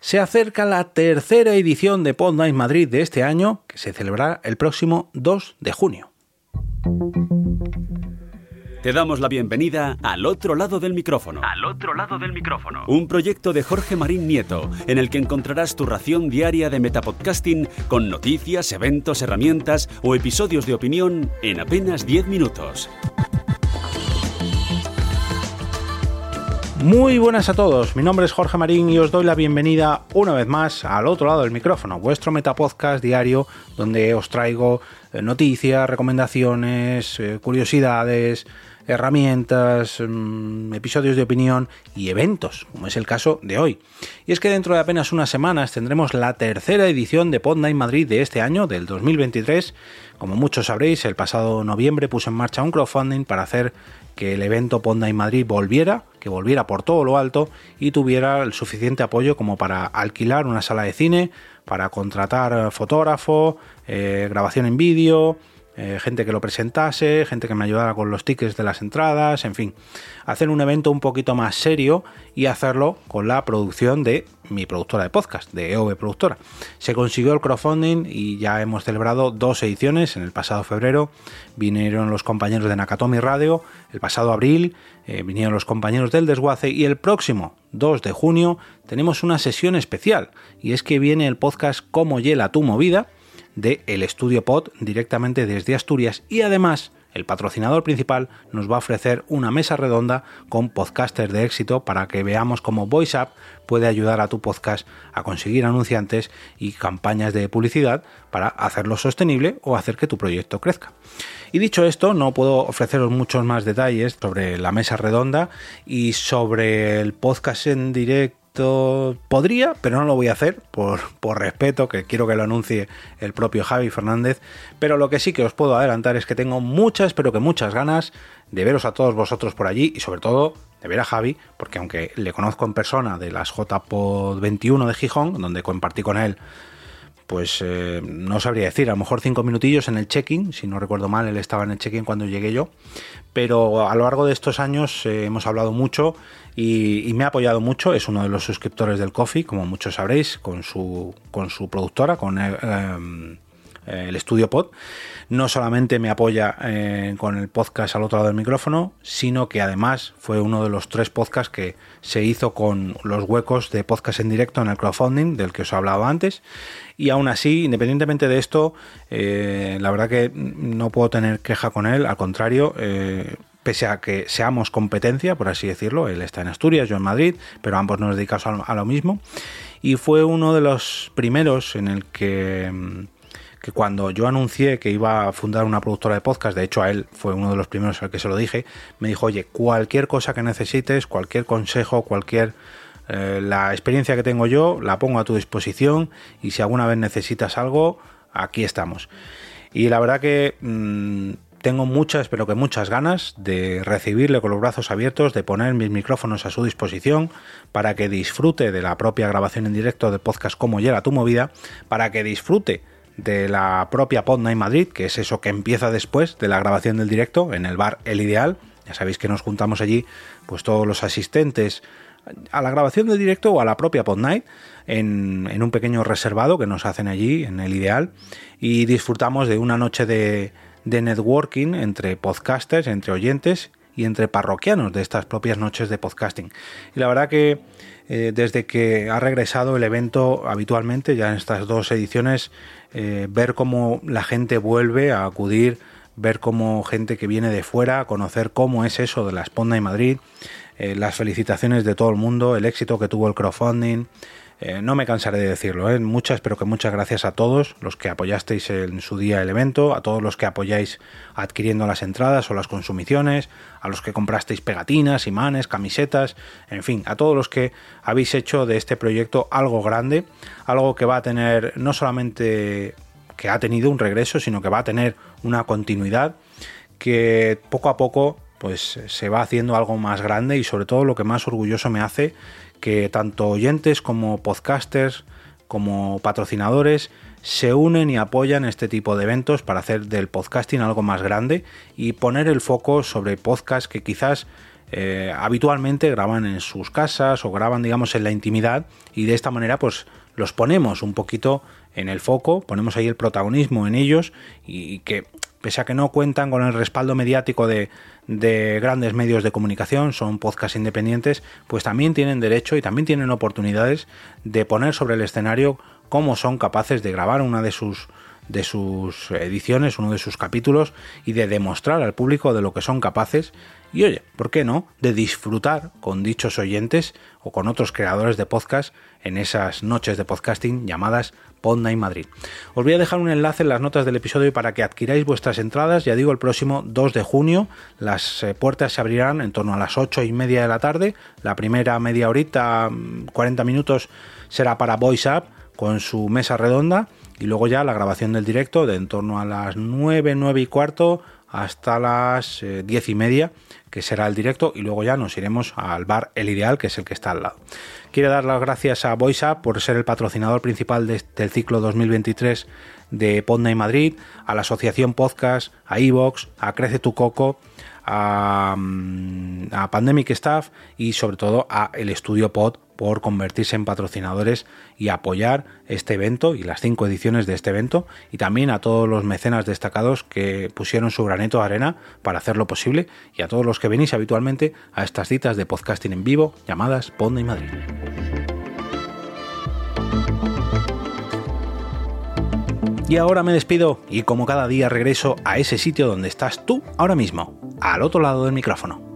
Se acerca la tercera edición de Pod Night Madrid de este año, que se celebrará el próximo 2 de junio. Te damos la bienvenida al otro lado del micrófono. Al otro lado del micrófono. Un proyecto de Jorge Marín Nieto, en el que encontrarás tu ración diaria de metapodcasting con noticias, eventos, herramientas o episodios de opinión en apenas 10 minutos. Muy buenas a todos, mi nombre es Jorge Marín y os doy la bienvenida una vez más al otro lado del micrófono, vuestro metapodcast diario donde os traigo eh, noticias, recomendaciones, eh, curiosidades, herramientas, mm, episodios de opinión y eventos, como es el caso de hoy. Y es que dentro de apenas unas semanas tendremos la tercera edición de Pod Night Madrid de este año, del 2023. Como muchos sabréis, el pasado noviembre puse en marcha un crowdfunding para hacer que el evento Pod Night Madrid volviera, que volviera por todo lo alto y tuviera el suficiente apoyo como para alquilar una sala de cine, para contratar fotógrafo, eh, grabación en vídeo, eh, gente que lo presentase, gente que me ayudara con los tickets de las entradas, en fin, hacer un evento un poquito más serio y hacerlo con la producción de mi productora de podcast, de EOB Productora. Se consiguió el crowdfunding y ya hemos celebrado dos ediciones. En el pasado febrero vinieron los compañeros de Nakatomi Radio, el pasado abril eh, vinieron los compañeros del Desguace y el próximo 2 de junio tenemos una sesión especial y es que viene el podcast Cómo hiela tu movida de El Estudio Pod directamente desde Asturias y además el patrocinador principal nos va a ofrecer una mesa redonda con podcasters de éxito para que veamos cómo VoiceUp puede ayudar a tu podcast a conseguir anunciantes y campañas de publicidad para hacerlo sostenible o hacer que tu proyecto crezca. Y dicho esto, no puedo ofreceros muchos más detalles sobre la mesa redonda y sobre el podcast en directo podría, pero no lo voy a hacer por, por, respeto, que quiero que lo anuncie el propio Javi Fernández. Pero lo que sí que os puedo adelantar es que tengo muchas, pero que muchas ganas de veros a todos vosotros por allí y sobre todo de ver a Javi, porque aunque le conozco en persona de las JPod 21 de Gijón, donde compartí con él pues eh, no sabría decir, a lo mejor cinco minutillos en el check-in, si no recuerdo mal, él estaba en el check-in cuando llegué yo, pero a lo largo de estos años eh, hemos hablado mucho y, me ha apoyado mucho, es uno de los suscriptores del Coffee, como muchos sabréis, con su, con su productora, con... Eh, eh, el estudio pod, no solamente me apoya eh, con el podcast al otro lado del micrófono, sino que además fue uno de los tres podcasts que se hizo con los huecos de podcast en directo en el crowdfunding, del que os he hablado antes. Y aún así, independientemente de esto, eh, la verdad que no puedo tener queja con él, al contrario, pese a que seamos competencia, por así decirlo, él está en Asturias, yo en Madrid, pero ambos nos dedicamos a lo mismo. Y fue uno de los primeros en el que mm, que cuando yo anuncié que iba a fundar una productora de podcast, de hecho a él fue uno de los primeros al que se lo dije, me dijo, oye, cualquier cosa que necesites, cualquier consejo, cualquier... Eh, la experiencia que tengo yo la pongo a tu disposición y si alguna vez necesitas algo, aquí estamos. Y la verdad que mm, tengo muchas, pero que muchas ganas de recibirle con los brazos abiertos, de poner mis micrófonos a su disposición para que disfrute de la propia grabación en directo de podcast como llega tu movida, para que disfrute de la propia Pod Night Madrid, que es eso que empieza después de la grabación del directo en el bar El Ideal. Ya sabéis que nos juntamos allí, pues todos los asistentes a la grabación del directo o a la propia Pod Night en, en un pequeño reservado que nos hacen allí en El Ideal y disfrutamos de una noche de, de networking entre podcasters, entre oyentes y entre parroquianos de estas propias noches de podcasting. Y la verdad que eh, desde que ha regresado el evento habitualmente, ya en estas dos ediciones, eh, ver cómo la gente vuelve a acudir, ver cómo gente que viene de fuera, conocer cómo es eso de la Esponda y Madrid, eh, las felicitaciones de todo el mundo, el éxito que tuvo el crowdfunding, eh, no me cansaré de decirlo, ¿eh? muchas, pero que muchas gracias a todos los que apoyasteis en su día el evento, a todos los que apoyáis adquiriendo las entradas o las consumiciones, a los que comprasteis pegatinas, imanes, camisetas, en fin, a todos los que habéis hecho de este proyecto algo grande, algo que va a tener no solamente que ha tenido un regreso, sino que va a tener una continuidad que poco a poco pues se va haciendo algo más grande y sobre todo lo que más orgulloso me hace que tanto oyentes como podcasters como patrocinadores se unen y apoyan este tipo de eventos para hacer del podcasting algo más grande y poner el foco sobre podcasts que quizás eh, habitualmente graban en sus casas o graban, digamos, en la intimidad y de esta manera, pues los ponemos un poquito en el foco, ponemos ahí el protagonismo en ellos y que pese a que no cuentan con el respaldo mediático de, grandes medios de comunicación, son podcasts independientes, pues también tienen derecho y también tienen oportunidades de poner sobre el escenario cómo son capaces de grabar una de sus de sus ediciones, uno de sus capítulos y de demostrar al público de lo que son capaces y oye, ¿por qué no? De disfrutar con dichos oyentes o con otros creadores de podcast en esas noches de podcasting llamadas Podnight Madrid. Os voy a dejar un enlace en las notas del episodio para que adquiráis vuestras entradas. Ya digo, el próximo 2 de junio las eh, puertas se abrirán en torno a las 8 y media de la tarde. La primera media horita, 40 mm, minutos, será para Voice Up con su mesa redonda y luego ya la grabación del directo de en torno a las 9, 9 y cuarto hasta las 10 eh, y media que será el directo y luego ya nos iremos al bar El Ideal que es el que está al lado. Quiero dar las gracias a VoiceUp por ser el patrocinador principal del ciclo 2023 de Podna y Madrid, a la Asociación Podcast, a Evox, a Crece tu Coco, a, mm, a Pandemic Staff y sobre todo a el Estudio Pod por convertirse en patrocinadores y apoyar este evento y las cinco ediciones de este evento y también a todos los mecenas destacados que pusieron su granito de arena para hacerlo posible y a todos los que venís habitualmente a estas citas de podcasting en vivo llamadas Ponda y Madrid. Y ahora me despido y como cada día regreso a ese sitio donde estás tú ahora mismo, al otro lado del micrófono.